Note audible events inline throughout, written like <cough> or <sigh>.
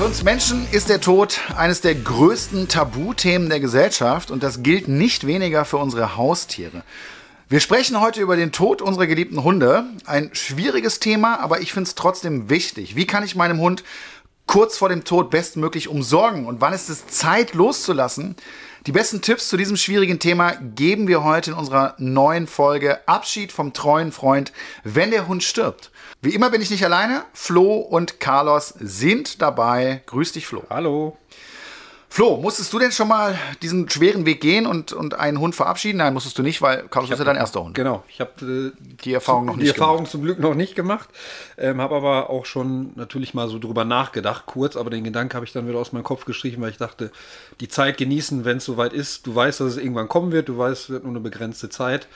für uns Menschen ist der Tod eines der größten Tabuthemen der Gesellschaft und das gilt nicht weniger für unsere Haustiere. Wir sprechen heute über den Tod unserer geliebten Hunde. Ein schwieriges Thema, aber ich finde es trotzdem wichtig. Wie kann ich meinem Hund kurz vor dem Tod bestmöglich umsorgen und wann ist es Zeit loszulassen? Die besten Tipps zu diesem schwierigen Thema geben wir heute in unserer neuen Folge Abschied vom treuen Freund, wenn der Hund stirbt. Wie immer bin ich nicht alleine. Flo und Carlos sind dabei. Grüß dich, Flo. Hallo. Flo, musstest du denn schon mal diesen schweren Weg gehen und, und einen Hund verabschieden? Nein, musstest du nicht, weil Carlos ist ja dein erster Hund. Genau, ich habe äh, die Erfahrung noch nicht Die Erfahrung gemacht. zum Glück noch nicht gemacht. Ähm, habe aber auch schon natürlich mal so drüber nachgedacht, kurz, aber den Gedanken habe ich dann wieder aus meinem Kopf gestrichen, weil ich dachte, die Zeit genießen, wenn es soweit ist. Du weißt, dass es irgendwann kommen wird, du weißt, es wird nur eine begrenzte Zeit.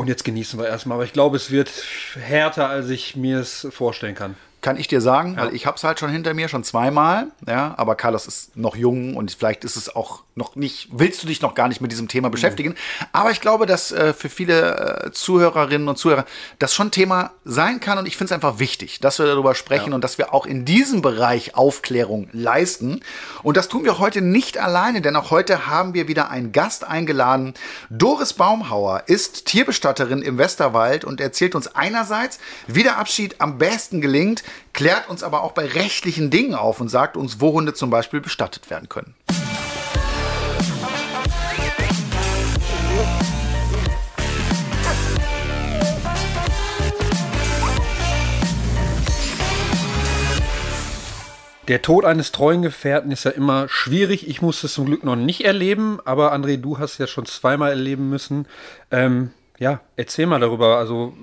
Und jetzt genießen wir erstmal. Aber ich glaube, es wird härter, als ich mir es vorstellen kann kann ich dir sagen, ja. weil ich habe es halt schon hinter mir, schon zweimal. Ja, aber Carlos ist noch jung und vielleicht ist es auch noch nicht, willst du dich noch gar nicht mit diesem Thema mhm. beschäftigen. Mhm. Aber ich glaube, dass äh, für viele äh, Zuhörerinnen und Zuhörer das schon Thema sein kann und ich finde es einfach wichtig, dass wir darüber sprechen ja. und dass wir auch in diesem Bereich Aufklärung leisten. Und das tun wir heute nicht alleine, denn auch heute haben wir wieder einen Gast eingeladen. Doris Baumhauer ist Tierbestatterin im Westerwald und erzählt uns einerseits, wie der Abschied am besten gelingt, klärt uns aber auch bei rechtlichen Dingen auf und sagt uns, wo Hunde zum Beispiel bestattet werden können. Der Tod eines treuen Gefährten ist ja immer schwierig. Ich musste es zum Glück noch nicht erleben, aber André, du hast ja schon zweimal erleben müssen. Ähm, ja, erzähl mal darüber. Also,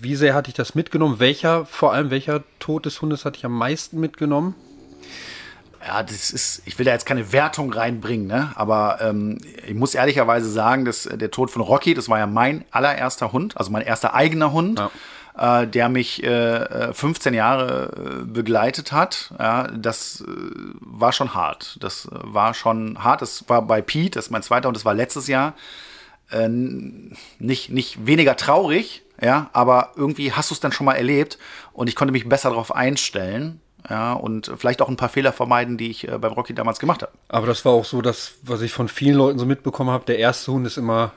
wie sehr hatte ich das mitgenommen? Welcher, vor allem welcher Tod des Hundes hatte ich am meisten mitgenommen? Ja, das ist, ich will da jetzt keine Wertung reinbringen, ne? aber ähm, ich muss ehrlicherweise sagen, dass der Tod von Rocky, das war ja mein allererster Hund, also mein erster eigener Hund. Ja äh, der mich äh, 15 äh, Jahre äh, begleitet hat. Ja, das äh, war schon hart. Das war schon hart. Das war bei Pete, das ist mein zweiter und das war letztes Jahr. Äh, nicht, nicht weniger traurig, ja, aber irgendwie hast du es dann schon mal erlebt und ich konnte mich besser darauf einstellen. Ja, und vielleicht auch ein paar Fehler vermeiden, die ich äh, beim Rocky damals gemacht habe. Aber das war auch so, dass, was ich von vielen Leuten so mitbekommen habe, der erste Hund ist immer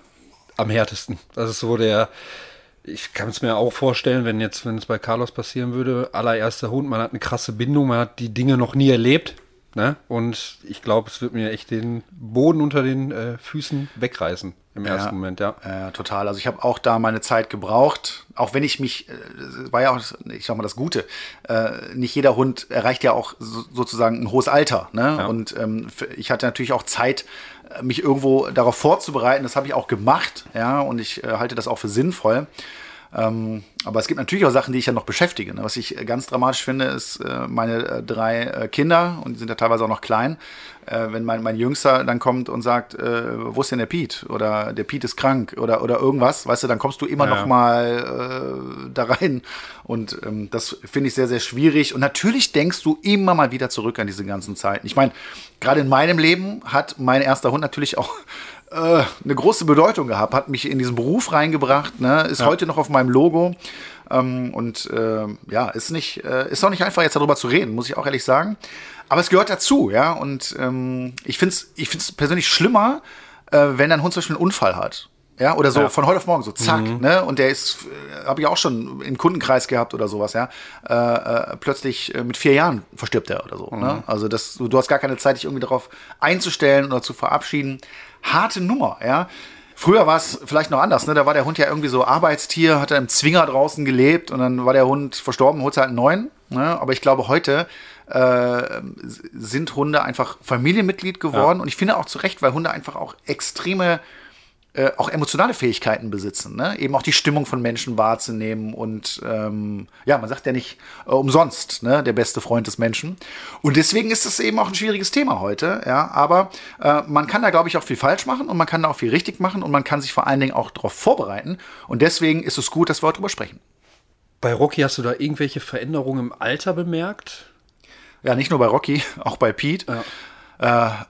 am härtesten. Das ist so der, ich kann es mir auch vorstellen, wenn jetzt, wenn es bei Carlos passieren würde, allererster Hund, man hat eine krasse Bindung, man hat die Dinge noch nie erlebt. Ne? Und ich glaube, es wird mir echt den Boden unter den äh, Füßen wegreißen im ja, ersten Moment, ja. Ja, total. Also ich habe auch da meine Zeit gebraucht, auch wenn ich mich, äh, war ja auch, ich sag mal, das Gute, äh, nicht jeder Hund erreicht ja auch so, sozusagen ein hohes Alter. Ne? Ja. Und ähm, ich hatte natürlich auch Zeit, äh, mich irgendwo darauf vorzubereiten. Das habe ich auch gemacht, ja, und ich äh, halte das auch für sinnvoll. Ähm, aber es gibt natürlich auch Sachen, die ich ja noch beschäftige. Ne? Was ich ganz dramatisch finde, ist äh, meine äh, drei äh, Kinder, und die sind ja teilweise auch noch klein, äh, wenn mein, mein Jüngster dann kommt und sagt, äh, wo ist denn der Piet? Oder der Piet ist krank oder, oder irgendwas, weißt du, dann kommst du immer ja. noch mal äh, da rein. Und ähm, das finde ich sehr, sehr schwierig. Und natürlich denkst du immer mal wieder zurück an diese ganzen Zeiten. Ich meine, gerade in meinem Leben hat mein erster Hund natürlich auch äh, eine große Bedeutung gehabt, hat mich in diesen Beruf reingebracht, ne? ist ja. heute noch auf meinem Logo. Ähm, und äh, ja, ist nicht, äh, ist auch nicht einfach, jetzt darüber zu reden, muss ich auch ehrlich sagen. Aber es gehört dazu, ja. Und ähm, ich finde es ich find's persönlich schlimmer, äh, wenn ein Hund zum Beispiel einen Unfall hat. Ja, oder so ja. von heute auf morgen, so zack, mhm. ne? Und der ist, äh, habe ich auch schon im Kundenkreis gehabt oder sowas, ja. Äh, äh, plötzlich äh, mit vier Jahren verstirbt er oder so. Ne? Mhm. Ne? Also das, du hast gar keine Zeit, dich irgendwie darauf einzustellen oder zu verabschieden harte Nummer, ja. Früher war es vielleicht noch anders, ne? Da war der Hund ja irgendwie so Arbeitstier, hat er im Zwinger draußen gelebt und dann war der Hund verstorben, holt halt einen neuen. Ne? Aber ich glaube, heute äh, sind Hunde einfach Familienmitglied geworden ja. und ich finde auch zu Recht, weil Hunde einfach auch extreme äh, auch emotionale Fähigkeiten besitzen, ne? eben auch die Stimmung von Menschen wahrzunehmen und ähm, ja, man sagt ja nicht äh, umsonst, ne? der beste Freund des Menschen. Und deswegen ist es eben auch ein schwieriges Thema heute, ja, aber äh, man kann da, glaube ich, auch viel falsch machen und man kann da auch viel richtig machen und man kann sich vor allen Dingen auch darauf vorbereiten und deswegen ist es gut, dass wir heute drüber sprechen. Bei Rocky hast du da irgendwelche Veränderungen im Alter bemerkt? Ja, nicht nur bei Rocky, <laughs> auch bei Pete. Ja. Äh,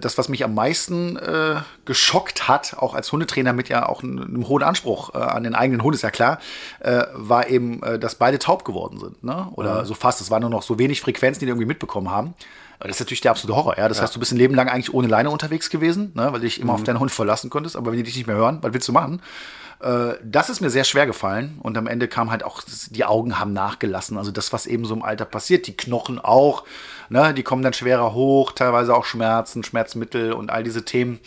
das, was mich am meisten äh, geschockt hat, auch als Hundetrainer mit ja auch einem, einem hohen Anspruch äh, an den eigenen Hund, ist ja klar, äh, war eben, äh, dass beide taub geworden sind. Ne? Oder mhm. so fast. Es waren nur noch so wenig Frequenzen, die die irgendwie mitbekommen haben. Das ist natürlich der absolute Horror. Ja? Das ja. heißt, du bist ein Leben lang eigentlich ohne Leine unterwegs gewesen, ne? weil du dich immer mhm. auf deinen Hund verlassen konntest. Aber wenn die dich nicht mehr hören, was willst du machen? Äh, das ist mir sehr schwer gefallen. Und am Ende kam halt auch, die Augen haben nachgelassen. Also das, was eben so im Alter passiert, die Knochen auch. Ne? Die kommen dann schwerer hoch, teilweise auch Schmerzen, Schmerzmittel und all diese Themen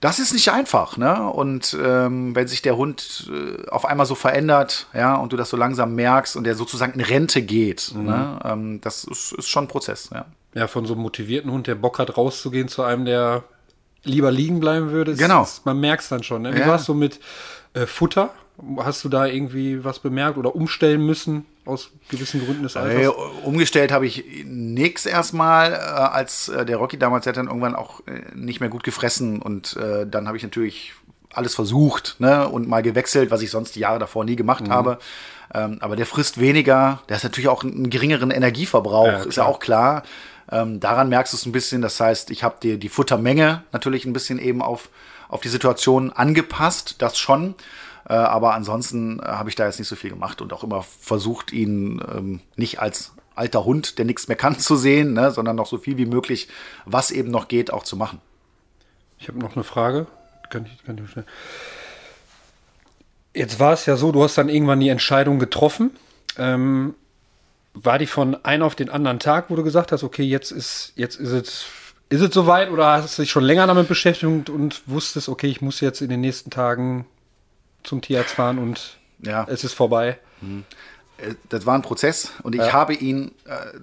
das ist nicht einfach, ne? Und ähm, wenn sich der Hund äh, auf einmal so verändert, ja, und du das so langsam merkst und der sozusagen in Rente geht, mhm. ne? Ähm, das ist, ist, schon ein Prozess, ja. Ja, von so einem motivierten Hund, der Bock hat, rauszugehen, zu einem, der lieber liegen bleiben würde. Genau. Ist, man merkt es dann schon. Ne? Wie ja. war es so mit äh, Futter? Hast du da irgendwie was bemerkt oder umstellen müssen aus gewissen Gründen des Alters? Äh, umgestellt habe ich nichts erstmal, äh, als äh, der Rocky damals hat dann irgendwann auch äh, nicht mehr gut gefressen und dann habe ich natürlich alles versucht ne, und mal gewechselt, was ich sonst die Jahre davor nie gemacht mhm. habe. Ähm, aber der frisst weniger, der hat natürlich auch einen geringeren Energieverbrauch, ja, ist ja auch klar. Ähm, daran merkst du es ein bisschen. Das heißt, ich habe dir die Futtermenge natürlich ein bisschen eben auf, auf die Situation angepasst, das schon. Äh, aber ansonsten äh, habe ich da jetzt nicht so viel gemacht und auch immer versucht, ihn ähm, nicht als alter Hund, der nichts mehr kann, <laughs> zu sehen, ne, sondern noch so viel wie möglich, was eben noch geht, auch zu machen. Ich habe noch eine Frage. Kann ich, kann ich Jetzt war es ja so, du hast dann irgendwann die Entscheidung getroffen. Ähm, war die von einem auf den anderen Tag, wo du gesagt hast, okay, jetzt ist, jetzt ist es, ist es soweit oder hast du dich schon länger damit beschäftigt und wusstest, okay, ich muss jetzt in den nächsten Tagen zum Tierarzt fahren und ja. es ist vorbei. Mhm. Das war ein Prozess und ich ja. habe ihn äh,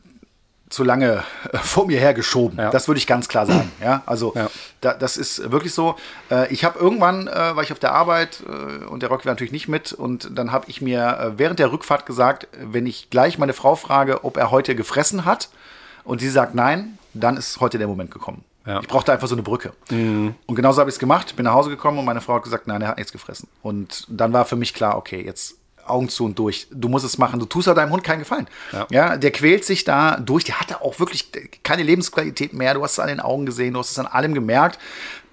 zu lange äh, vor mir hergeschoben. Ja. Das würde ich ganz klar sagen. Ja, also ja. Da, das ist wirklich so. Äh, ich habe irgendwann, äh, war ich auf der Arbeit und der Rock war natürlich nicht mit und dann habe ich mir äh, während der Rückfahrt gesagt, wenn ich gleich meine Frau frage, ob er heute gefressen hat und sie sagt nein, dann ist heute der Moment gekommen. Ja. Ich brauchte einfach so eine Brücke. Mhm. Und genauso habe ich es gemacht. Bin nach Hause gekommen und meine Frau hat gesagt, nein, er hat nichts gefressen. Und dann war für mich klar, okay, jetzt Augen zu und durch. Du musst es machen. Du tust ja deinem Hund keinen Gefallen. Ja. ja. der quält sich da durch. Der hatte auch wirklich keine Lebensqualität mehr. Du hast es an den Augen gesehen, du hast es an allem gemerkt.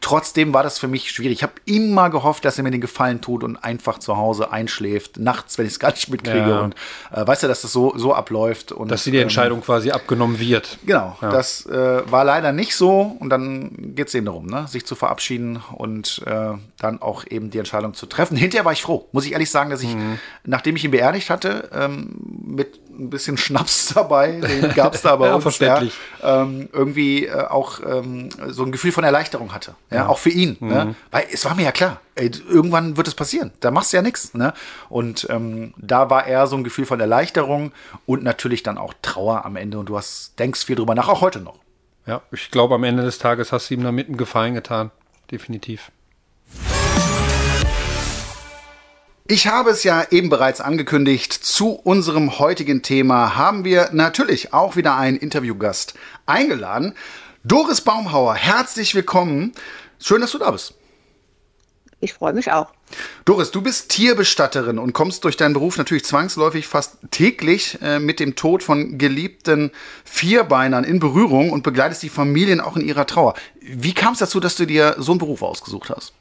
Trotzdem war das für mich schwierig. Ich habe immer gehofft, dass er mir den Gefallen tut und einfach zu Hause einschläft, nachts, wenn ich es gar nicht mitkriege. Ja. Und äh, weißt du, dass das so, so abläuft. Und, dass sie die Entscheidung ähm, quasi abgenommen wird. Genau, ja. das äh, war leider nicht so. Und dann geht es eben darum, ne? sich zu verabschieden und äh, dann auch eben die Entscheidung zu treffen. Hinterher war ich froh, muss ich ehrlich sagen, dass ich, mhm. nachdem ich ihn beerdigt hatte, ähm, mit ein bisschen Schnaps <laughs> dabei, den gab es da bei ja, uns. Ähm, irgendwie äh, auch ähm, so ein Gefühl von Erleichterung hatte. Ja, ja. auch für ihn. Ne? Mhm. Ne? Weil es war mir ja klar, ey, irgendwann wird es passieren. Da machst du ja nichts. Ne? Und ähm, da war eher so ein Gefühl von Erleichterung und natürlich dann auch Trauer am Ende. Und du hast, denkst viel drüber nach, auch heute noch. Ja, ich glaube, am Ende des Tages hast du ihm damit einen Gefallen getan. Definitiv. Ich habe es ja eben bereits angekündigt, zu unserem heutigen Thema haben wir natürlich auch wieder einen Interviewgast eingeladen. Doris Baumhauer, herzlich willkommen. Schön, dass du da bist. Ich freue mich auch. Doris, du bist Tierbestatterin und kommst durch deinen Beruf natürlich zwangsläufig fast täglich äh, mit dem Tod von geliebten Vierbeinern in Berührung und begleitest die Familien auch in ihrer Trauer. Wie kam es dazu, dass du dir so einen Beruf ausgesucht hast?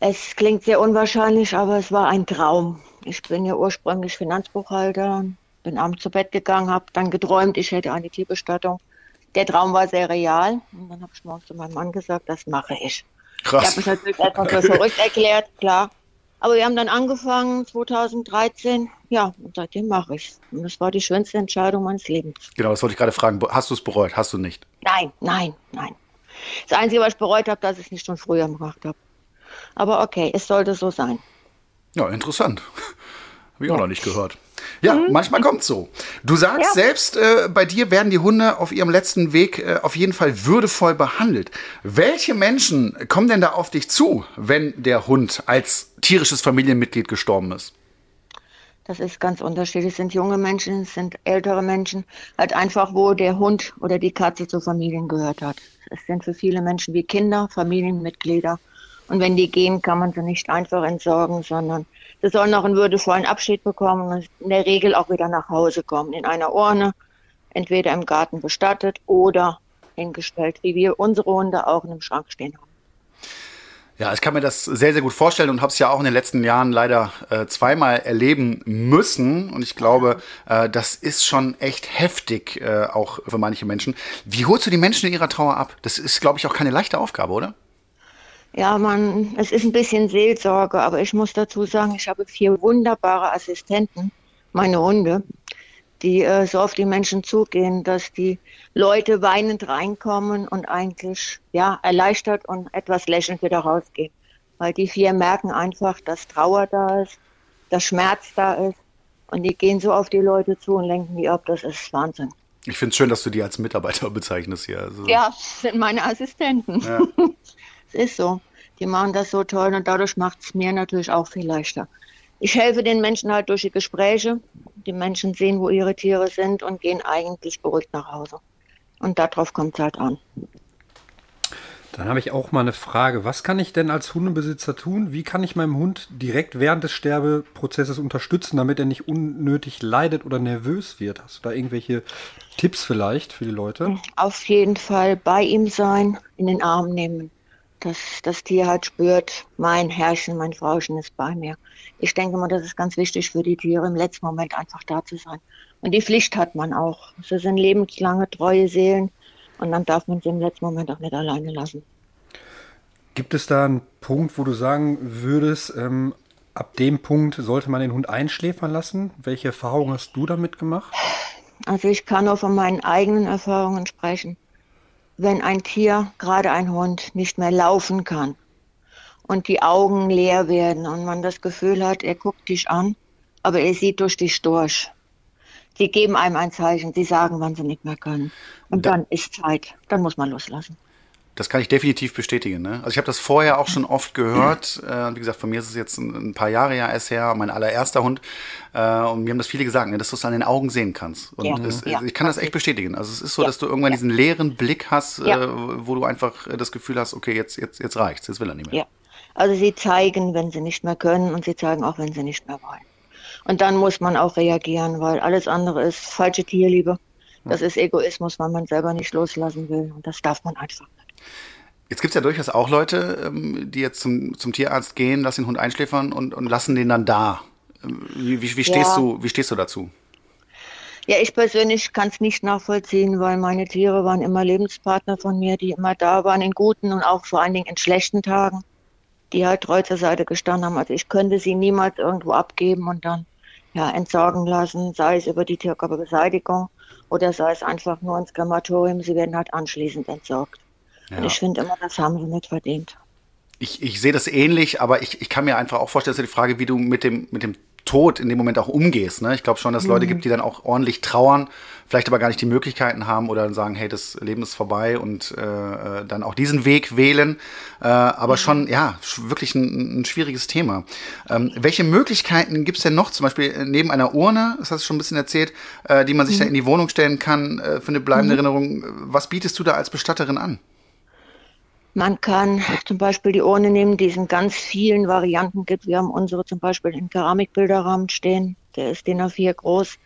Es klingt sehr unwahrscheinlich, aber es war ein Traum. Ich bin ja ursprünglich Finanzbuchhalter, bin abends zu Bett gegangen, habe dann geträumt, ich hätte eine Tierbestattung. Der Traum war sehr real und dann habe ich morgens zu meinem Mann gesagt, das mache ich. Krass. Ich habe mich natürlich erstmal für verrückt erklärt, klar. Aber wir haben dann angefangen 2013, ja, und seitdem mache ich es. Und das war die schönste Entscheidung meines Lebens. Genau, das wollte ich gerade fragen. Hast du es bereut? Hast du nicht? Nein, nein, nein. Das Einzige, was ich bereut habe, dass ich es nicht schon früher gemacht habe. Aber okay, es sollte so sein. Ja, interessant. Habe ich auch noch nicht gehört. Ja, mhm. manchmal kommt es so. Du sagst ja. selbst, äh, bei dir werden die Hunde auf ihrem letzten Weg äh, auf jeden Fall würdevoll behandelt. Welche Menschen kommen denn da auf dich zu, wenn der Hund als tierisches Familienmitglied gestorben ist? Das ist ganz unterschiedlich. Es sind junge Menschen, es sind ältere Menschen, halt einfach, wo der Hund oder die Katze zur Familien gehört hat. Es sind für viele Menschen wie Kinder, Familienmitglieder und wenn die gehen, kann man sie nicht einfach entsorgen, sondern sie sollen auch einen würdevollen Abschied bekommen und in der Regel auch wieder nach Hause kommen, in einer Urne, entweder im Garten bestattet oder hingestellt, wie wir unsere Hunde auch in einem Schrank stehen haben. Ja, ich kann mir das sehr, sehr gut vorstellen und habe es ja auch in den letzten Jahren leider äh, zweimal erleben müssen. Und ich glaube, äh, das ist schon echt heftig, äh, auch für manche Menschen. Wie holst du die Menschen in ihrer Trauer ab? Das ist, glaube ich, auch keine leichte Aufgabe, oder? Ja, man, es ist ein bisschen Seelsorge, aber ich muss dazu sagen, ich habe vier wunderbare Assistenten, meine Hunde die äh, so auf die Menschen zugehen, dass die Leute weinend reinkommen und eigentlich ja erleichtert und etwas lächelnd wieder rausgehen. Weil die vier merken einfach, dass Trauer da ist, dass Schmerz da ist und die gehen so auf die Leute zu und lenken die ab. Das ist Wahnsinn. Ich finde es schön, dass du die als Mitarbeiter bezeichnest hier. Also ja, sind meine Assistenten. Ja. <laughs> es ist so. Die machen das so toll und dadurch macht es mir natürlich auch viel leichter. Ich helfe den Menschen halt durch die Gespräche, die Menschen sehen, wo ihre Tiere sind und gehen eigentlich beruhigt nach Hause. Und darauf kommt es halt an. Dann habe ich auch mal eine Frage. Was kann ich denn als Hundebesitzer tun? Wie kann ich meinem Hund direkt während des Sterbeprozesses unterstützen, damit er nicht unnötig leidet oder nervös wird? Hast du da irgendwelche Tipps vielleicht für die Leute? Auf jeden Fall bei ihm sein, in den Arm nehmen dass das Tier halt spürt, mein Herrchen, mein Frauchen ist bei mir. Ich denke mal, das ist ganz wichtig für die Tiere, im letzten Moment einfach da zu sein. Und die Pflicht hat man auch. Sie sind lebenslange, treue Seelen und dann darf man sie im letzten Moment auch nicht alleine lassen. Gibt es da einen Punkt, wo du sagen würdest, ähm, ab dem Punkt sollte man den Hund einschläfern lassen? Welche Erfahrungen hast du damit gemacht? Also ich kann nur von meinen eigenen Erfahrungen sprechen wenn ein Tier, gerade ein Hund, nicht mehr laufen kann und die Augen leer werden und man das Gefühl hat, er guckt dich an, aber er sieht durch dich durch. Sie geben einem ein Zeichen, sie sagen, wann sie nicht mehr können. Und da, dann ist Zeit, dann muss man loslassen. Das kann ich definitiv bestätigen. Ne? Also ich habe das vorher auch schon oft gehört. Äh, wie gesagt, von mir ist es jetzt ein, ein, paar Jahre ja erst her, mein allererster Hund. Äh, und mir haben das viele gesagt, ne, dass du es an den Augen sehen kannst. Und ja. es, ja. ich kann das echt bestätigen. Also es ist so, ja. dass du irgendwann diesen leeren Blick hast, äh, wo du einfach das Gefühl hast, okay, jetzt, jetzt, jetzt reicht's, jetzt will er nicht mehr. Ja. Also sie zeigen, wenn sie nicht mehr können und sie zeigen auch, wenn sie nicht mehr wollen. Und dann muss man auch reagieren, weil alles andere ist falsche Tierliebe. Das ist Egoismus, weil man selber nicht loslassen will. Und das darf man einfach nicht. Jetzt gibt es ja durchaus auch Leute, ähm, die jetzt zum, zum Tierarzt gehen, lassen den Hund einschläfern und, und lassen den dann da. Ähm, wie, wie, wie, stehst, ja. du, wie stehst du dazu? Ja, ich persönlich kann es nicht nachvollziehen, weil meine Tiere waren immer Lebenspartner von mir, die immer da waren in guten und auch vor allen Dingen in schlechten Tagen, die halt treu zur Seite gestanden haben. Also ich könnte sie niemals irgendwo abgeben und dann ja, entsorgen lassen, sei es über die Tierkörperbeseitigung oder sei es einfach nur ins Krematorium. Sie werden halt anschließend entsorgt. Ja. Und ich finde immer, das haben sie nicht verdient. Ich, ich sehe das ähnlich, aber ich, ich kann mir einfach auch vorstellen, dass die Frage, wie du mit dem, mit dem Tod in dem Moment auch umgehst. Ne? Ich glaube schon, dass es mhm. Leute gibt, die dann auch ordentlich trauern, vielleicht aber gar nicht die Möglichkeiten haben oder dann sagen, hey, das Leben ist vorbei und äh, äh dann auch diesen Weg wählen. Äh, aber mhm. schon, ja, wirklich ein, ein schwieriges Thema. Ähm, welche Möglichkeiten gibt es denn noch, zum Beispiel äh, neben einer Urne, das hast du schon ein bisschen erzählt, äh, die man sich mhm. da in die Wohnung stellen kann äh, für eine bleibende mhm. Erinnerung? Was bietest du da als Bestatterin an? Man kann zum Beispiel die Urne nehmen, die es in ganz vielen Varianten gibt. Wir haben unsere zum Beispiel in Keramikbilderrahmen stehen. Der ist DIN A4 groß.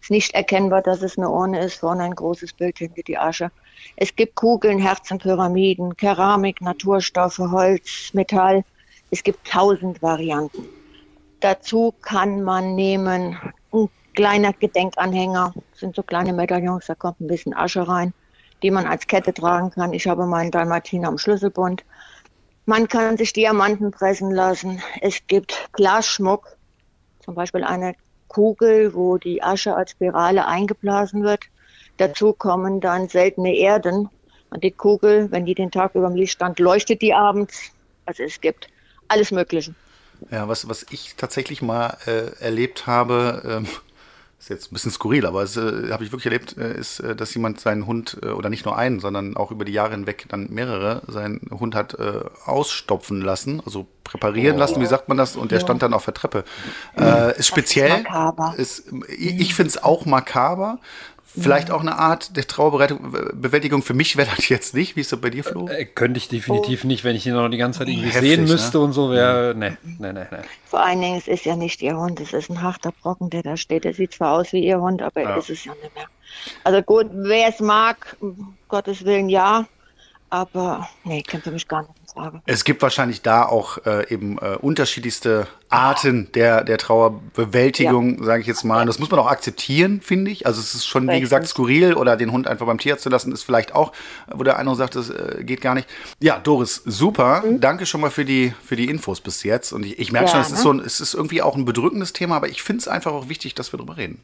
Ist nicht erkennbar, dass es eine Urne ist. Vorne ein großes Bild hinter die Asche. Es gibt Kugeln, Herzen, Pyramiden, Keramik, Naturstoffe, Holz, Metall. Es gibt tausend Varianten. Dazu kann man nehmen ein kleiner Gedenkanhänger. Das sind so kleine Medaillons, da kommt ein bisschen Asche rein die man als Kette tragen kann. Ich habe meinen Dalmatiner am Schlüsselbund. Man kann sich Diamanten pressen lassen. Es gibt Glasschmuck, zum Beispiel eine Kugel, wo die Asche als Spirale eingeblasen wird. Dazu kommen dann seltene Erden. Und die Kugel, wenn die den Tag über dem Licht stand, leuchtet die abends. Also es gibt alles Mögliche. Ja, was, was ich tatsächlich mal äh, erlebt habe, ähm, ist jetzt ein bisschen skurril, aber es äh, habe ich wirklich erlebt, äh, ist, äh, dass jemand seinen Hund, äh, oder nicht nur einen, sondern auch über die Jahre hinweg dann mehrere, seinen Hund hat äh, ausstopfen lassen, also präparieren oh. lassen, wie sagt man das? Und der stand dann auf der Treppe. Äh, ist speziell. Ist, ist ich ich finde es auch makaber, Vielleicht auch eine Art der Trauerbewältigung. Für mich wäre das jetzt nicht. Wie ist das bei dir, Flo? Äh, könnte ich definitiv oh. nicht, wenn ich ihn noch die ganze Zeit irgendwie Heftig, sehen ne? müsste ne? und so. Wäre, nee, nee, nee, nee. Vor allen Dingen, es ist ja nicht ihr Hund. Es ist ein harter Brocken, der da steht. Er sieht zwar aus wie ihr Hund, aber ja. ist es ja nicht mehr. Also gut, wer es mag, um Gottes Willen ja. Aber nee, kennt für mich gar nicht. Frage. Es gibt wahrscheinlich da auch äh, eben äh, unterschiedlichste Arten der, der Trauerbewältigung, ja. sage ich jetzt mal. Und das muss man auch akzeptieren, finde ich. Also es ist schon, Richtig. wie gesagt, skurril oder den Hund einfach beim Tierarzt zu lassen, ist vielleicht auch, wo der eine sagt, das äh, geht gar nicht. Ja, Doris, super. Mhm. Danke schon mal für die, für die Infos bis jetzt. Und ich, ich merke ja, schon, es, ne? ist so ein, es ist irgendwie auch ein bedrückendes Thema, aber ich finde es einfach auch wichtig, dass wir darüber reden.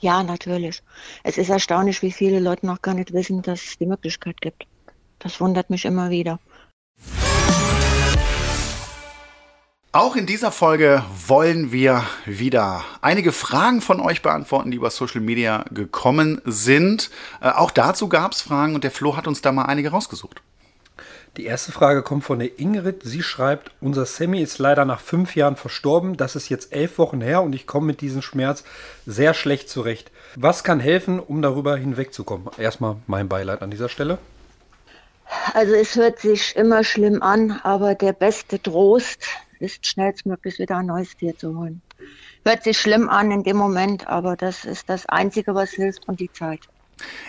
Ja, natürlich. Es ist erstaunlich, wie viele Leute noch gar nicht wissen, dass es die Möglichkeit gibt. Das wundert mich immer wieder. Auch in dieser Folge wollen wir wieder einige Fragen von euch beantworten, die über Social Media gekommen sind. Äh, auch dazu gab es Fragen und der Flo hat uns da mal einige rausgesucht. Die erste Frage kommt von der Ingrid. Sie schreibt, unser Sammy ist leider nach fünf Jahren verstorben. Das ist jetzt elf Wochen her und ich komme mit diesem Schmerz sehr schlecht zurecht. Was kann helfen, um darüber hinwegzukommen? Erstmal mein Beileid an dieser Stelle. Also es hört sich immer schlimm an, aber der beste Trost ist, schnellstmöglich wieder ein neues Tier zu holen. Hört sich schlimm an in dem Moment, aber das ist das Einzige, was hilft und die Zeit.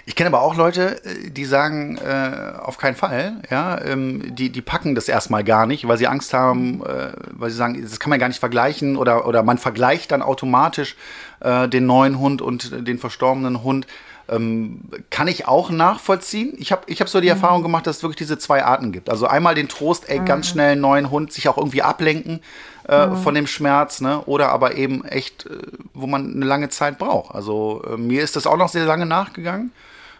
Ich kenne aber auch Leute, äh, die sagen, äh, auf keinen Fall, ja, ähm, die, die packen das erstmal gar nicht, weil sie Angst haben, äh, weil sie sagen, das kann man gar nicht vergleichen oder, oder man vergleicht dann automatisch äh, den neuen Hund und den verstorbenen Hund. Ähm, kann ich auch nachvollziehen. Ich habe ich hab so die mhm. Erfahrung gemacht, dass es wirklich diese zwei Arten gibt. Also einmal den Trost, ey, mhm. ganz schnell einen neuen Hund, sich auch irgendwie ablenken äh, mhm. von dem Schmerz, ne? Oder aber eben echt, äh, wo man eine lange Zeit braucht. Also äh, mir ist das auch noch sehr lange nachgegangen,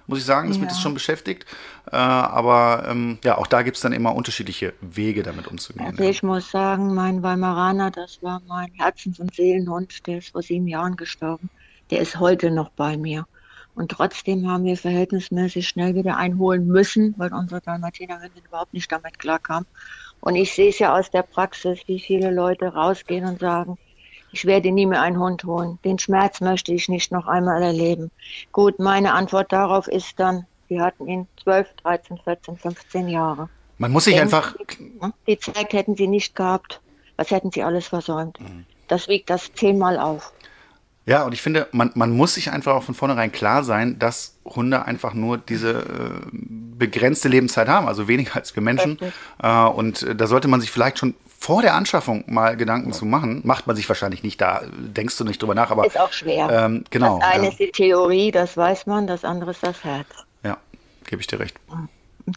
muss ich sagen, dass ja. mich das schon beschäftigt. Äh, aber ähm, ja, auch da gibt es dann immer unterschiedliche Wege, damit umzugehen. Also ich muss sagen, mein Weimaraner, das war mein Herzens- und Seelenhund, der ist vor sieben Jahren gestorben. Der ist heute noch bei mir. Und trotzdem haben wir verhältnismäßig schnell wieder einholen müssen, weil unsere Dalmatinerin überhaupt nicht damit klarkam. Und ich sehe es ja aus der Praxis, wie viele Leute rausgehen und sagen, ich werde nie mehr einen Hund holen. Den Schmerz möchte ich nicht noch einmal erleben. Gut, meine Antwort darauf ist dann, wir hatten ihn 12, 13, 14, 15 Jahre. Man muss sich Denn einfach. Die Zeit hätten sie nicht gehabt. Was hätten sie alles versäumt? Mhm. Das wiegt das zehnmal auf. Ja, und ich finde, man, man muss sich einfach auch von vornherein klar sein, dass Hunde einfach nur diese äh, begrenzte Lebenszeit haben, also weniger als wir Menschen. Äh, und äh, da sollte man sich vielleicht schon vor der Anschaffung mal Gedanken ja. zu machen. Macht man sich wahrscheinlich nicht, da denkst du nicht drüber nach, aber. Ist auch schwer. Ähm, genau. Das eine ja. ist die Theorie, das weiß man, das andere ist das Herz. Ja, gebe ich dir recht.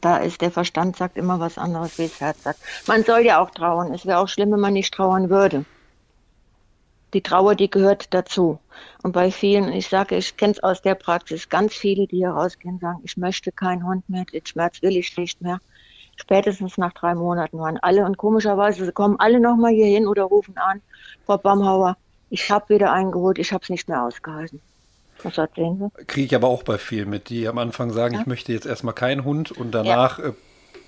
Da ist der Verstand sagt immer was anderes, wie das Herz sagt. Man soll ja auch trauern. Es wäre auch schlimm, wenn man nicht trauern würde die Trauer, die gehört dazu. Und bei vielen, ich sage, ich kenne es aus der Praxis, ganz viele, die hier rausgehen, sagen, ich möchte keinen Hund mehr, den Schmerz will ich nicht mehr. Spätestens nach drei Monaten waren alle und komischerweise kommen alle nochmal hier hin oder rufen an, Frau Baumhauer, ich habe wieder einen geholt, ich habe es nicht mehr ausgehalten. Was Sie? Kriege ich aber auch bei vielen mit, die am Anfang sagen, ja? ich möchte jetzt erstmal keinen Hund und danach ja.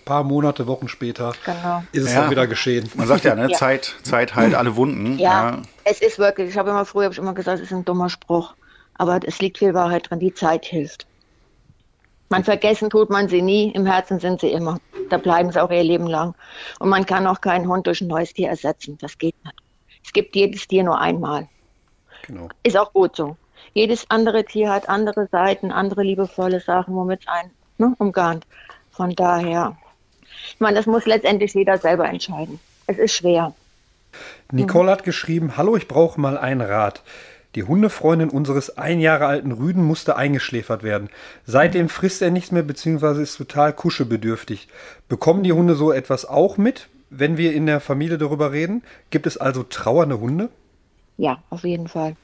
Paar Monate, Wochen später genau. ist es ja. dann wieder geschehen. Man sagt ja, ne, <laughs> ja. Zeit, Zeit heilt alle Wunden. Ja, ja. es ist wirklich, ich habe immer früher hab ich immer gesagt, es ist ein dummer Spruch, aber es liegt viel Wahrheit dran, die Zeit hilft. Man vergessen tut man sie nie, im Herzen sind sie immer. Da bleiben sie auch ihr Leben lang. Und man kann auch keinen Hund durch ein neues Tier ersetzen. Das geht nicht. Es gibt jedes Tier nur einmal. Genau. Ist auch gut so. Jedes andere Tier hat andere Seiten, andere liebevolle Sachen, womit es einen ne, umgarnt. Von daher ich meine, das muss letztendlich jeder selber entscheiden. Es ist schwer. Nicole hat geschrieben, hallo, ich brauche mal einen Rat. Die Hundefreundin unseres ein Jahre alten Rüden musste eingeschläfert werden. Seitdem frisst er nichts mehr bzw. ist total kuschelbedürftig. Bekommen die Hunde so etwas auch mit, wenn wir in der Familie darüber reden? Gibt es also trauernde Hunde? Ja, auf jeden Fall.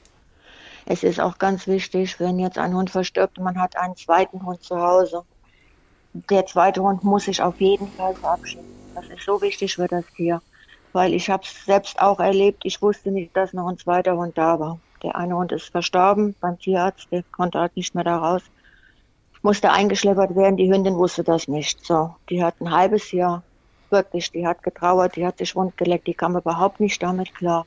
Es ist auch ganz wichtig, wenn jetzt ein Hund verstirbt und man hat einen zweiten Hund zu Hause, der zweite Hund muss sich auf jeden Fall verabschieden. Das ist so wichtig für das Tier. Weil ich habe es selbst auch erlebt. Ich wusste nicht, dass noch ein zweiter Hund da war. Der eine Hund ist verstorben beim Tierarzt. Der konnte halt nicht mehr da raus. Musste eingeschleppert werden. Die Hündin wusste das nicht. So, die hat ein halbes Jahr wirklich, die hat getrauert, die hat sich wundgeleckt. Die kam überhaupt nicht damit klar.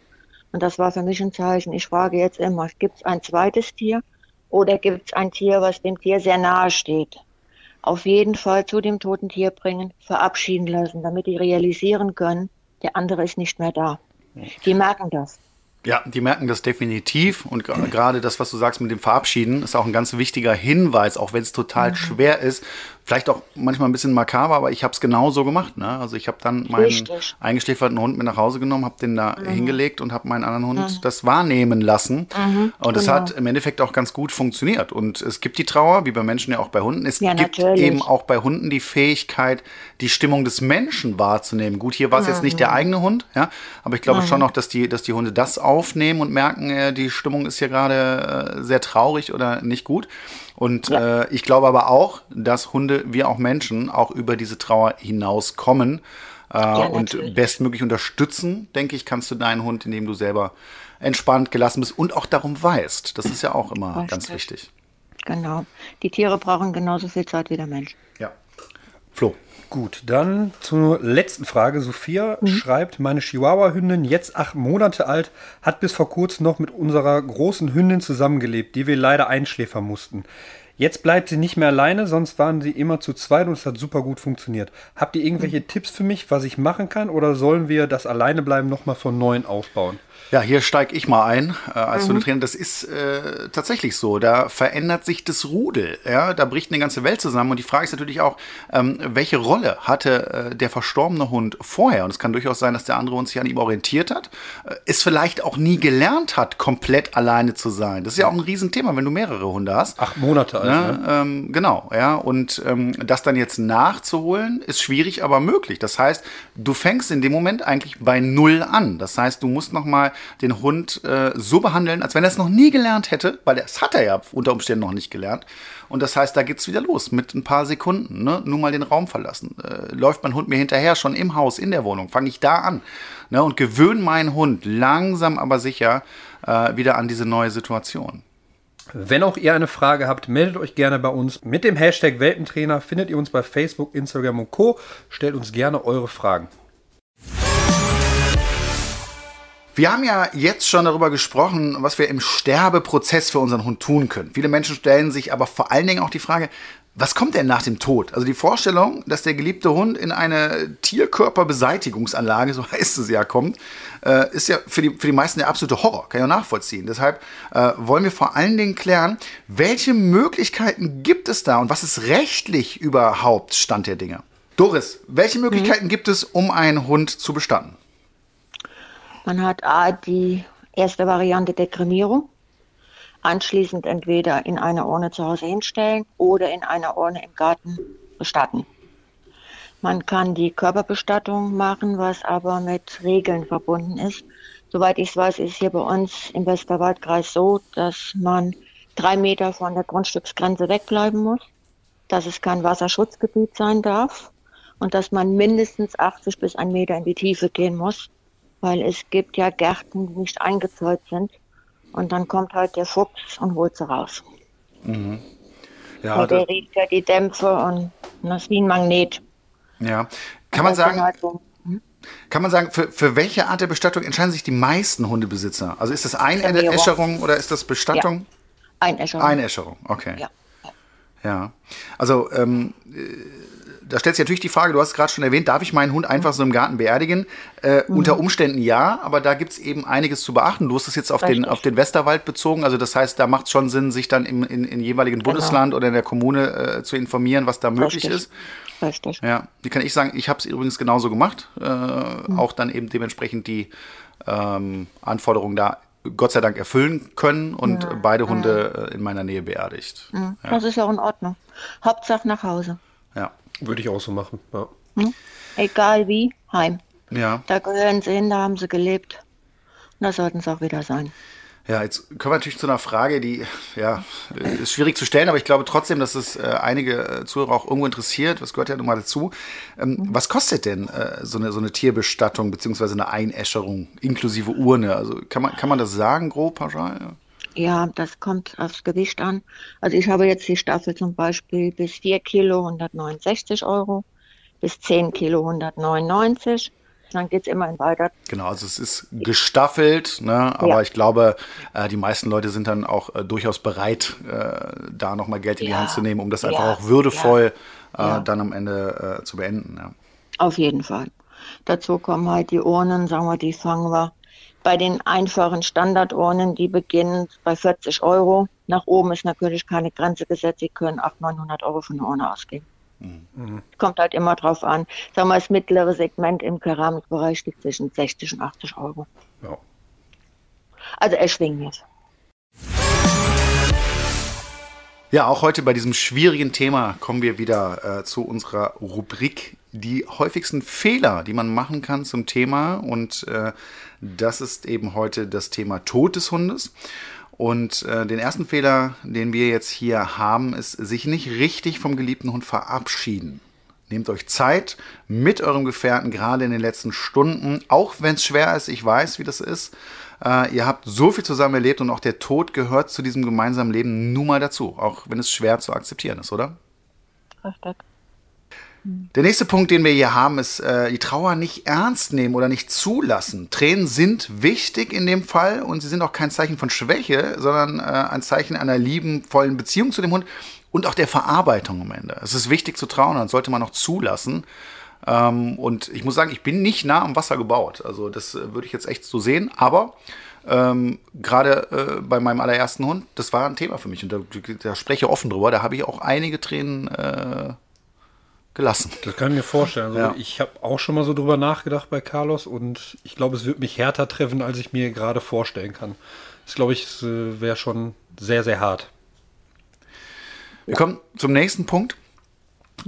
Und das war für mich ein Zeichen. Ich frage jetzt immer, gibt es ein zweites Tier? Oder gibt es ein Tier, was dem Tier sehr nahe steht? Auf jeden Fall zu dem toten Tier bringen, verabschieden lassen, damit die realisieren können, der andere ist nicht mehr da. Die merken das. Ja, die merken das definitiv und gerade das, was du sagst mit dem Verabschieden, ist auch ein ganz wichtiger Hinweis, auch wenn es total mhm. schwer ist, vielleicht auch manchmal ein bisschen makaber, aber ich habe es genau so gemacht. Ne? Also ich habe dann meinen Richtig. eingeschläferten Hund mit nach Hause genommen, habe den da mhm. hingelegt und habe meinen anderen Hund mhm. das wahrnehmen lassen. Mhm, und es genau. hat im Endeffekt auch ganz gut funktioniert. Und es gibt die Trauer, wie bei Menschen ja auch bei Hunden. Es ja, gibt natürlich. eben auch bei Hunden die Fähigkeit, die Stimmung des Menschen wahrzunehmen. Gut, hier war es jetzt nicht der mhm. eigene Hund, ja, aber ich glaube schon mhm. auch, dass die, dass die Hunde das aufnehmen und merken, äh, die Stimmung ist hier gerade äh, sehr traurig oder nicht gut. Und ja. äh, ich glaube aber auch, dass Hunde wie auch Menschen auch über diese Trauer hinauskommen äh, ja, und bestmöglich unterstützen, denke ich, kannst du deinen Hund, indem du selber entspannt, gelassen bist und auch darum weißt. Das ist ja auch immer Richtig. ganz wichtig. Genau. Die Tiere brauchen genauso viel Zeit wie der Mensch. Ja. Flo. Gut, dann zur letzten Frage. Sophia mhm. schreibt, meine Chihuahua-Hündin, jetzt acht Monate alt, hat bis vor kurzem noch mit unserer großen Hündin zusammengelebt, die wir leider einschläfern mussten. Jetzt bleibt sie nicht mehr alleine, sonst waren sie immer zu zweit und es hat super gut funktioniert. Habt ihr irgendwelche mhm. Tipps für mich, was ich machen kann, oder sollen wir das Alleinebleiben nochmal von neuem aufbauen? Ja, hier steige ich mal ein äh, als mhm. Hundetrainer. Das ist äh, tatsächlich so. Da verändert sich das Rudel. Ja? Da bricht eine ganze Welt zusammen. Und die Frage ist natürlich auch, ähm, welche Rolle hatte äh, der verstorbene Hund vorher? Und es kann durchaus sein, dass der andere Hund sich an ihm orientiert hat, äh, es vielleicht auch nie gelernt hat, komplett alleine zu sein. Das ist ja auch ein Riesenthema, wenn du mehrere Hunde hast. Acht Monate alt. Ne? Ne? Ähm, genau, ja. Und ähm, das dann jetzt nachzuholen, ist schwierig, aber möglich. Das heißt, du fängst in dem Moment eigentlich bei Null an. Das heißt, du musst noch mal den Hund äh, so behandeln, als wenn er es noch nie gelernt hätte, weil das hat er ja unter Umständen noch nicht gelernt. Und das heißt, da geht es wieder los mit ein paar Sekunden. Ne? Nur mal den Raum verlassen. Äh, läuft mein Hund mir hinterher schon im Haus, in der Wohnung, fange ich da an ne? und gewöhne meinen Hund langsam aber sicher äh, wieder an diese neue Situation. Wenn auch ihr eine Frage habt, meldet euch gerne bei uns. Mit dem Hashtag Welpentrainer findet ihr uns bei Facebook, Instagram und Co. Stellt uns gerne eure Fragen. Wir haben ja jetzt schon darüber gesprochen, was wir im Sterbeprozess für unseren Hund tun können. Viele Menschen stellen sich aber vor allen Dingen auch die Frage, was kommt denn nach dem Tod? Also die Vorstellung, dass der geliebte Hund in eine Tierkörperbeseitigungsanlage, so <laughs> heißt es ja, kommt, äh, ist ja für die, für die meisten der absolute Horror, kann ich auch nachvollziehen. Deshalb äh, wollen wir vor allen Dingen klären, welche Möglichkeiten gibt es da und was ist rechtlich überhaupt Stand der Dinge? Doris, welche Möglichkeiten mhm. gibt es, um einen Hund zu bestatten? Man hat A, die erste Variante der Kremierung, anschließend entweder in einer Urne zu Hause hinstellen oder in einer Urne im Garten bestatten. Man kann die Körperbestattung machen, was aber mit Regeln verbunden ist. Soweit ich weiß, ist hier bei uns im Westerwaldkreis so, dass man drei Meter von der Grundstücksgrenze wegbleiben muss, dass es kein Wasserschutzgebiet sein darf und dass man mindestens 80 bis 1 Meter in die Tiefe gehen muss, weil es gibt ja Gärten, die nicht eingezäunt sind. Und dann kommt halt der Fuchs und holt sie raus. Mhm. Ja, und der riecht ja die Dämpfe und das ist wie ein Magnet. Ja. Kann man sagen, halt so, hm? kann man sagen, für, für welche Art der Bestattung entscheiden sich die meisten Hundebesitzer? Also ist das Einäscherung oder ist das Bestattung? Ja. Einäscherung. Einäscherung, okay. Ja. Ja. Also ähm, da stellt sich natürlich die Frage, du hast es gerade schon erwähnt, darf ich meinen Hund einfach so im Garten beerdigen? Äh, mhm. Unter Umständen ja, aber da gibt es eben einiges zu beachten. Du hast es jetzt auf den, auf den Westerwald bezogen, also das heißt, da macht es schon Sinn, sich dann im in, in jeweiligen genau. Bundesland oder in der Kommune äh, zu informieren, was da möglich Richtig. ist. Richtig. Ja, die kann ich sagen, ich habe es übrigens genauso gemacht. Äh, mhm. Auch dann eben dementsprechend die ähm, Anforderungen da Gott sei Dank erfüllen können und ja. beide Hunde äh, in meiner Nähe beerdigt. Ja. Das ist ja auch in Ordnung. Hauptsache nach Hause. Ja. Würde ich auch so machen, ja. Hm? Egal wie, heim. Ja. Da gehören sie hin, da haben sie gelebt. Und da sollten sie auch wieder sein. Ja, jetzt kommen wir natürlich zu einer Frage, die ja ist schwierig zu stellen, aber ich glaube trotzdem, dass es äh, einige äh, Zuhörer auch irgendwo interessiert. Was gehört ja nun mal dazu? Ähm, mhm. Was kostet denn äh, so, eine, so eine Tierbestattung beziehungsweise eine Einäscherung inklusive Urne? Also kann man, kann man das sagen, grob, pauschal? Ja. Das kommt aufs Gewicht an. Also ich habe jetzt die Staffel zum Beispiel bis 4 Kilo 169 Euro, bis 10 Kilo 199. dann geht es immerhin weiter. Genau, also es ist gestaffelt, ne? aber ja. ich glaube, äh, die meisten Leute sind dann auch äh, durchaus bereit, äh, da nochmal Geld in ja. die Hand zu nehmen, um das einfach ja. auch würdevoll äh, dann am Ende äh, zu beenden. Auf jeden Fall. Dazu kommen halt die Urnen, sagen wir, die fangen wir bei den einfachen Standardurnen, die beginnen bei 40 Euro. Nach oben ist natürlich keine Grenze gesetzt. Sie können 800, 900 Euro für eine Urne ausgeben. Mhm. Kommt halt immer drauf an. Sagen wir, das mittlere Segment im Keramikbereich liegt zwischen 60 und 80 Euro. Ja. Also erschwinglich. Ja, auch heute bei diesem schwierigen Thema kommen wir wieder äh, zu unserer Rubrik die häufigsten Fehler, die man machen kann zum Thema. Und äh, das ist eben heute das Thema Tod des Hundes. Und äh, den ersten Fehler, den wir jetzt hier haben, ist sich nicht richtig vom geliebten Hund verabschieden. Nehmt euch Zeit mit eurem Gefährten, gerade in den letzten Stunden, auch wenn es schwer ist, ich weiß, wie das ist. Äh, ihr habt so viel zusammen erlebt und auch der Tod gehört zu diesem gemeinsamen Leben nun mal dazu, auch wenn es schwer zu akzeptieren ist, oder? Richtig. Der nächste Punkt, den wir hier haben, ist äh, die Trauer nicht ernst nehmen oder nicht zulassen. Tränen sind wichtig in dem Fall und sie sind auch kein Zeichen von Schwäche, sondern äh, ein Zeichen einer liebenvollen Beziehung zu dem Hund und auch der Verarbeitung am Ende. Es ist wichtig zu trauen, das sollte man auch zulassen. Ähm, und ich muss sagen, ich bin nicht nah am Wasser gebaut. Also das äh, würde ich jetzt echt so sehen. Aber ähm, gerade äh, bei meinem allerersten Hund, das war ein Thema für mich und da, da spreche ich offen drüber. Da habe ich auch einige Tränen äh, gelassen. Das kann ich mir vorstellen. Also ja. Ich habe auch schon mal so drüber nachgedacht bei Carlos und ich glaube, es wird mich härter treffen, als ich mir gerade vorstellen kann. Das glaube ich, äh, wäre schon sehr, sehr hart. Wir kommen zum nächsten Punkt.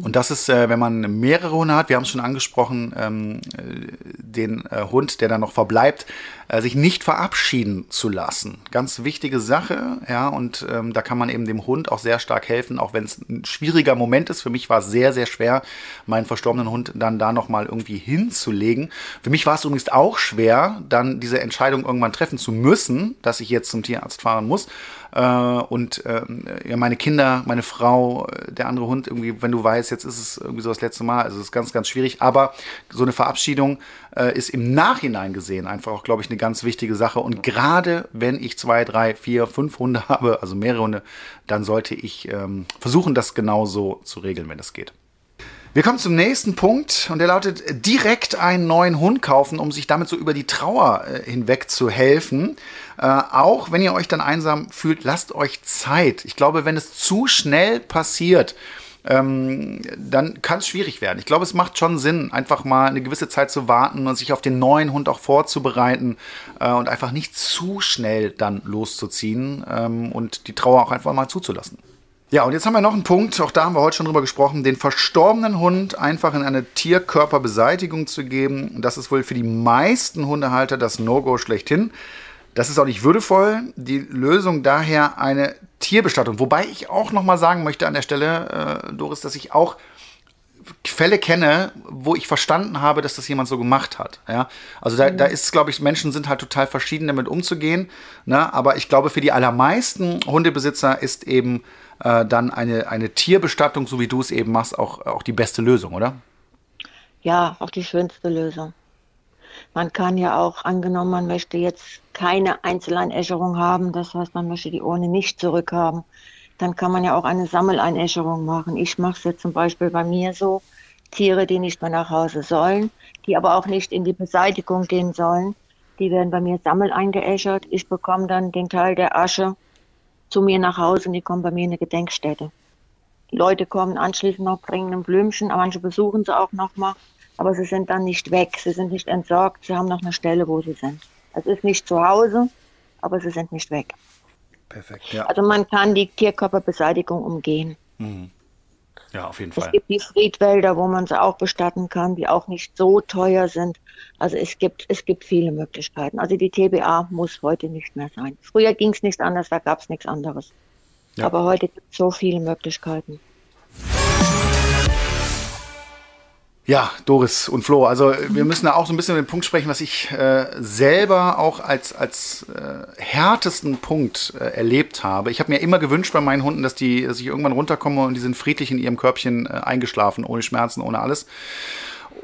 Und das ist, äh, wenn man mehrere Hunde hat, wir haben es schon angesprochen, ähm, äh, den äh, Hund, der dann noch verbleibt, äh, sich nicht verabschieden zu lassen. Ganz wichtige Sache, ja, und ähm, da kann man eben dem Hund auch sehr stark helfen, auch wenn es ein schwieriger Moment ist. Für mich war es sehr, sehr schwer, meinen verstorbenen Hund dann da nochmal irgendwie hinzulegen. Für mich war es übrigens auch schwer, dann diese Entscheidung irgendwann treffen zu müssen, dass ich jetzt zum Tierarzt fahren muss und äh, ja, meine Kinder, meine Frau, äh, der andere Hund, irgendwie, wenn du weißt, jetzt ist es irgendwie so das letzte Mal, also es ist ganz, ganz schwierig. Aber so eine Verabschiedung äh, ist im Nachhinein gesehen einfach auch, glaube ich, eine ganz wichtige Sache. Und gerade wenn ich zwei, drei, vier, fünf Hunde <laughs> habe, also mehrere Hunde, dann sollte ich ähm, versuchen, das genauso zu regeln, wenn es geht. Wir kommen zum nächsten Punkt und der lautet direkt einen neuen Hund kaufen, um sich damit so über die Trauer äh, hinweg zu helfen. Äh, auch wenn ihr euch dann einsam fühlt, lasst euch Zeit. Ich glaube, wenn es zu schnell passiert, ähm, dann kann es schwierig werden. Ich glaube, es macht schon Sinn, einfach mal eine gewisse Zeit zu warten und sich auf den neuen Hund auch vorzubereiten äh, und einfach nicht zu schnell dann loszuziehen ähm, und die Trauer auch einfach mal zuzulassen. Ja, und jetzt haben wir noch einen Punkt, auch da haben wir heute schon drüber gesprochen, den verstorbenen Hund einfach in eine Tierkörperbeseitigung zu geben. Das ist wohl für die meisten Hundehalter das No-Go schlechthin. Das ist auch nicht würdevoll. Die Lösung daher eine Tierbestattung. Wobei ich auch noch mal sagen möchte an der Stelle, äh, Doris, dass ich auch Fälle kenne, wo ich verstanden habe, dass das jemand so gemacht hat. Ja? Also da, mhm. da ist, glaube ich, Menschen sind halt total verschieden damit umzugehen. Ne? Aber ich glaube, für die allermeisten Hundebesitzer ist eben äh, dann eine, eine Tierbestattung, so wie du es eben machst, auch, auch die beste Lösung, oder? Ja, auch die schönste Lösung. Man kann ja auch, angenommen, man möchte jetzt keine Einzeleinäscherung haben, das heißt, man möchte die Urne nicht zurückhaben, dann kann man ja auch eine Sammeleinäscherung machen. Ich mache es jetzt zum Beispiel bei mir so, Tiere, die nicht mehr nach Hause sollen, die aber auch nicht in die Beseitigung gehen sollen, die werden bei mir sammeleingeäschert. Ich bekomme dann den Teil der Asche zu mir nach Hause und die kommen bei mir in eine Gedenkstätte. Leute kommen anschließend noch, bringen ein Blümchen, manche besuchen sie auch nochmal, aber sie sind dann nicht weg, sie sind nicht entsorgt, sie haben noch eine Stelle, wo sie sind. Es ist nicht zu Hause, aber sie sind nicht weg. Perfekt, ja. Also man kann die Tierkörperbeseitigung umgehen. Mhm. Ja, auf jeden Fall. Es gibt die Friedwälder, wo man sie auch bestatten kann, die auch nicht so teuer sind. Also es gibt, es gibt viele Möglichkeiten. Also die TBA muss heute nicht mehr sein. Früher ging es nicht anders, da gab es nichts anderes. Ja. Aber heute gibt es so viele Möglichkeiten. Ja, Doris und Flo, also wir müssen da auch so ein bisschen über den Punkt sprechen, was ich äh, selber auch als, als äh, härtesten Punkt äh, erlebt habe. Ich habe mir immer gewünscht bei meinen Hunden, dass, die, dass ich irgendwann runterkomme und die sind friedlich in ihrem Körbchen äh, eingeschlafen, ohne Schmerzen, ohne alles.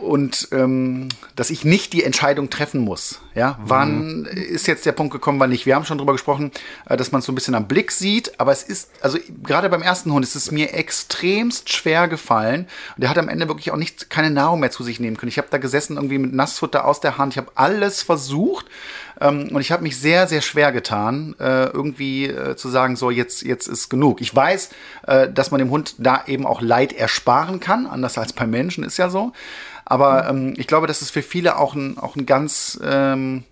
Und ähm, dass ich nicht die Entscheidung treffen muss. Ja, wann mhm. ist jetzt der Punkt gekommen, wann nicht? Wir haben schon drüber gesprochen, äh, dass man es so ein bisschen am Blick sieht, aber es ist, also gerade beim ersten Hund ist es mir extremst schwer gefallen. Und der hat am Ende wirklich auch nicht, keine Nahrung mehr zu sich nehmen können. Ich habe da gesessen irgendwie mit Nassfutter aus der Hand. Ich habe alles versucht ähm, und ich habe mich sehr, sehr schwer getan, äh, irgendwie äh, zu sagen, so jetzt, jetzt ist genug. Ich weiß, äh, dass man dem Hund da eben auch Leid ersparen kann, anders als beim Menschen ist ja so. Aber ähm, ich glaube, das ist für viele auch ein, auch ein ganz ähm,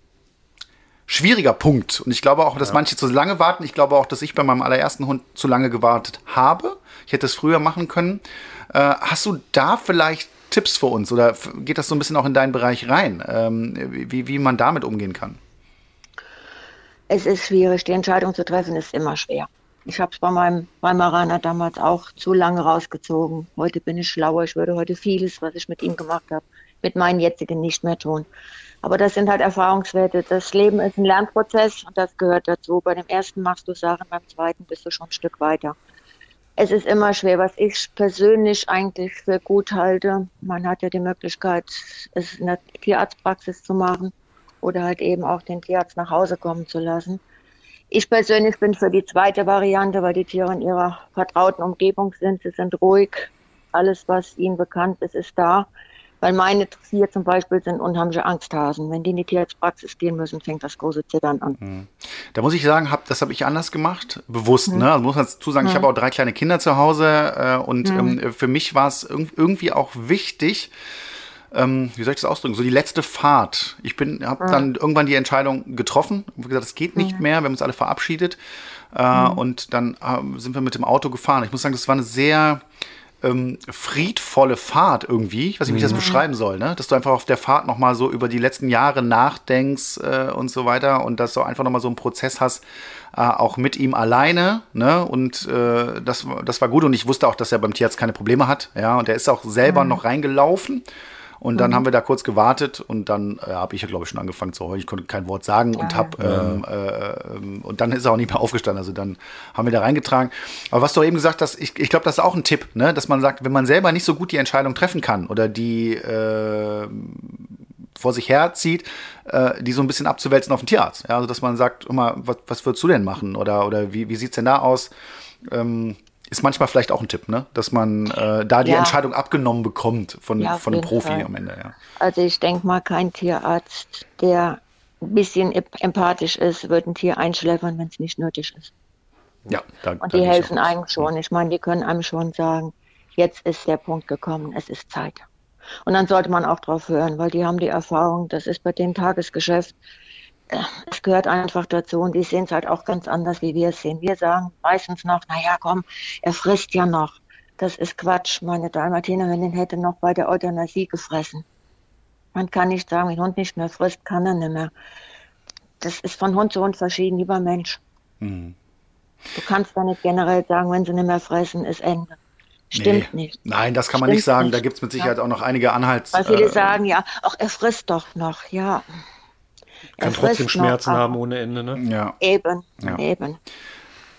schwieriger Punkt. Und ich glaube auch, dass ja. manche zu lange warten. Ich glaube auch, dass ich bei meinem allerersten Hund zu lange gewartet habe. Ich hätte es früher machen können. Äh, hast du da vielleicht Tipps für uns oder geht das so ein bisschen auch in deinen Bereich rein, ähm, wie, wie man damit umgehen kann? Es ist schwierig, die Entscheidung zu treffen, ist immer schwer. Ich habe es bei meinem Weimaraner damals auch zu lange rausgezogen. Heute bin ich schlauer. Ich würde heute vieles, was ich mit ihm gemacht habe, mit meinen jetzigen nicht mehr tun. Aber das sind halt Erfahrungswerte. Das Leben ist ein Lernprozess und das gehört dazu. Bei dem ersten machst du Sachen, beim zweiten bist du schon ein Stück weiter. Es ist immer schwer, was ich persönlich eigentlich für gut halte. Man hat ja die Möglichkeit, es in der Tierarztpraxis zu machen oder halt eben auch den Tierarzt nach Hause kommen zu lassen. Ich persönlich bin für die zweite Variante, weil die Tiere in ihrer vertrauten Umgebung sind. Sie sind ruhig. Alles, was ihnen bekannt ist, ist da. Weil meine vier zum Beispiel sind unheimliche Angsthasen. Wenn die in die Tierarztpraxis gehen müssen, fängt das große Zittern an. Hm. Da muss ich sagen, hab, das habe ich anders gemacht, bewusst. Mhm. Ne? Also muss man dazu sagen, mhm. ich hm. habe auch drei kleine Kinder zu Hause äh, und mhm. ähm, für mich war es irgendwie auch wichtig, ähm, wie soll ich das ausdrücken, so die letzte Fahrt. Ich bin, habe ja. dann irgendwann die Entscheidung getroffen und gesagt, es geht nicht ja. mehr, wir haben uns alle verabschiedet. Äh, mhm. Und dann äh, sind wir mit dem Auto gefahren. Ich muss sagen, das war eine sehr ähm, friedvolle Fahrt irgendwie. Ich weiß nicht, wie ich das mhm. beschreiben soll, ne? Dass du einfach auf der Fahrt nochmal so über die letzten Jahre nachdenkst äh, und so weiter und dass du einfach nochmal so einen Prozess hast, äh, auch mit ihm alleine, ne? Und äh, das, das war gut und ich wusste auch, dass er beim Tierarzt keine Probleme hat, ja. Und er ist auch selber mhm. noch reingelaufen und dann mhm. haben wir da kurz gewartet und dann äh, habe ich ja, glaube ich, schon angefangen zu heulen. Ich konnte kein Wort sagen und habe ähm, äh, ähm, und dann ist er auch nicht mehr aufgestanden. Also dann haben wir da reingetragen. Aber was du eben gesagt hast, ich, ich glaube, das ist auch ein Tipp, ne? dass man sagt, wenn man selber nicht so gut die Entscheidung treffen kann oder die äh, vor sich herzieht, äh, die so ein bisschen abzuwälzen auf den Tierarzt. Ja? Also dass man sagt, immer, was, was würdest du denn machen? Oder, oder wie, wie sieht es denn da aus? Ähm, ist manchmal vielleicht auch ein Tipp, ne? dass man äh, da die ja. Entscheidung abgenommen bekommt von, ja, von einem Profi Fall. am Ende. Ja. Also ich denke mal, kein Tierarzt, der ein bisschen empathisch ist, wird ein Tier einschläfern, wenn es nicht nötig ist. Ja, da, Und die helfen einem schon. Ich meine, die können einem schon sagen, jetzt ist der Punkt gekommen, es ist Zeit. Und dann sollte man auch drauf hören, weil die haben die Erfahrung, das ist bei dem Tagesgeschäft, es gehört einfach dazu und die sehen es halt auch ganz anders, wie wir es sehen. Wir sagen meistens noch, naja, komm, er frisst ja noch. Das ist Quatsch. Meine Dalmatinerin hätte noch bei der Euthanasie gefressen. Man kann nicht sagen, wenn ein Hund nicht mehr frisst, kann er nicht mehr. Das ist von Hund zu Hund verschieden, lieber Mensch. Mhm. Du kannst da nicht generell sagen, wenn sie nicht mehr fressen, ist Ende. Stimmt nee. nicht. Nein, das kann man nicht sagen. Nicht. Da gibt es mit Sicherheit ja. auch noch einige Anhalts. Weil viele äh, sagen, ja, auch er frisst doch noch, ja. Kann trotzdem Schmerzen haben ohne Ende, ne? Ja. Eben, ja. eben.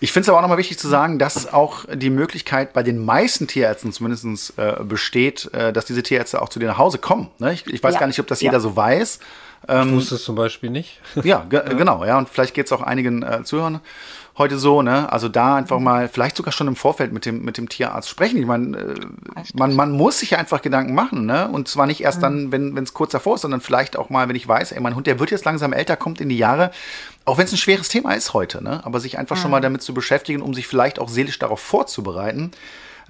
Ich finde es aber auch nochmal wichtig zu sagen, dass auch die Möglichkeit bei den meisten Tierärzten zumindest äh, besteht, äh, dass diese Tierärzte auch zu dir nach Hause kommen. Ne? Ich, ich, weiß ja. gar nicht, ob das jeder so weiß. Ähm, ich wusste es zum Beispiel nicht. ja, <laughs> ja, genau. Ja, und vielleicht geht es auch einigen äh, Zuhörern heute so, ne? Also da einfach mhm. mal, vielleicht sogar schon im Vorfeld mit dem, mit dem Tierarzt sprechen. Ich meine, äh, man, man muss sich einfach Gedanken machen, ne? Und zwar nicht erst dann, mhm. wenn es kurz davor ist, sondern vielleicht auch mal, wenn ich weiß, ey, mein Hund, der wird jetzt langsam älter, kommt in die Jahre, auch wenn es ein schweres Thema ist heute, ne? Aber sich einfach mhm. schon mal damit zu beschäftigen, um sich vielleicht auch seelisch darauf vorzubereiten,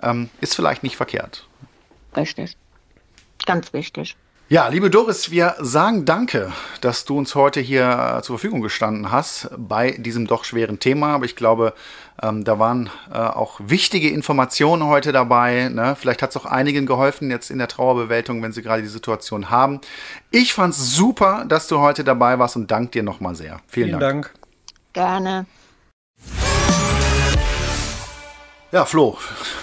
ähm, ist vielleicht nicht verkehrt. Richtig. Ganz wichtig. Ja, liebe Doris, wir sagen danke, dass du uns heute hier zur Verfügung gestanden hast bei diesem doch schweren Thema. Aber ich glaube, ähm, da waren äh, auch wichtige Informationen heute dabei. Ne? Vielleicht hat es auch einigen geholfen jetzt in der Trauerbewältigung, wenn sie gerade die Situation haben. Ich fand es super, dass du heute dabei warst und danke dir nochmal sehr. Vielen, Vielen Dank. Dank. Gerne. Ja, Flo,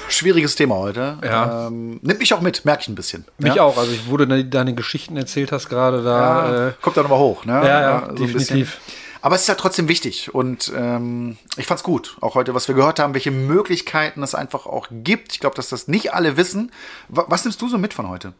schwieriges Thema heute. Ja. Ähm, nimmt mich auch mit, merke ich ein bisschen. Mich ja? auch. Also, ich wurde deine Geschichten erzählt hast gerade da. Ja, äh, kommt da nochmal hoch, ne? Ja, ja, so definitiv. Aber es ist ja trotzdem wichtig und ähm, ich fand's gut, auch heute, was wir gehört haben, welche Möglichkeiten es einfach auch gibt. Ich glaube, dass das nicht alle wissen. was nimmst du so mit von heute?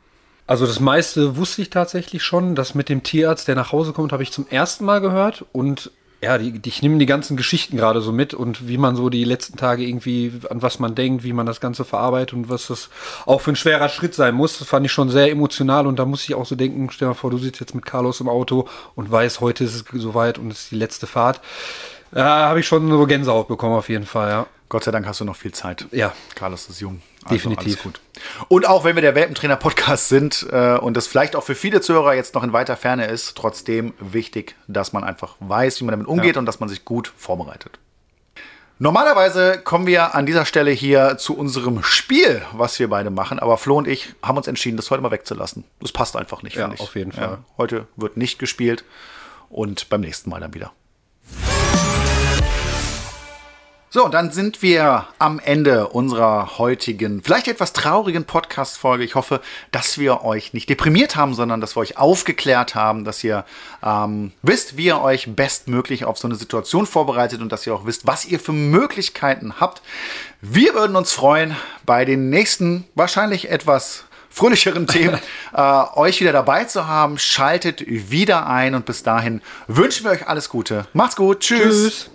Also das meiste wusste ich tatsächlich schon. Das mit dem Tierarzt, der nach Hause kommt, habe ich zum ersten Mal gehört. Und ja, die, die, ich nehme die ganzen Geschichten gerade so mit und wie man so die letzten Tage irgendwie, an was man denkt, wie man das Ganze verarbeitet und was das auch für ein schwerer Schritt sein muss. Das fand ich schon sehr emotional und da muss ich auch so denken, stell dir mal vor, du sitzt jetzt mit Carlos im Auto und weißt, heute ist es soweit und es ist die letzte Fahrt. Da habe ich schon so Gänsehaut bekommen auf jeden Fall, ja. Gott sei Dank hast du noch viel Zeit. Ja. Carlos ist jung. Also Definitiv. gut. Und auch wenn wir der Welpentrainer-Podcast sind äh, und das vielleicht auch für viele Zuhörer jetzt noch in weiter Ferne ist, trotzdem wichtig, dass man einfach weiß, wie man damit umgeht ja. und dass man sich gut vorbereitet. Normalerweise kommen wir an dieser Stelle hier zu unserem Spiel, was wir beide machen. Aber Flo und ich haben uns entschieden, das heute mal wegzulassen. Das passt einfach nicht, ja, finde ich. Auf jeden Fall. Ja, heute wird nicht gespielt und beim nächsten Mal dann wieder. So, dann sind wir am Ende unserer heutigen, vielleicht etwas traurigen Podcast-Folge. Ich hoffe, dass wir euch nicht deprimiert haben, sondern dass wir euch aufgeklärt haben, dass ihr ähm, wisst, wie ihr euch bestmöglich auf so eine Situation vorbereitet und dass ihr auch wisst, was ihr für Möglichkeiten habt. Wir würden uns freuen, bei den nächsten, wahrscheinlich etwas fröhlicheren Themen <laughs> äh, euch wieder dabei zu haben. Schaltet wieder ein und bis dahin wünschen wir euch alles Gute. Macht's gut. Tschüss. Tschüss.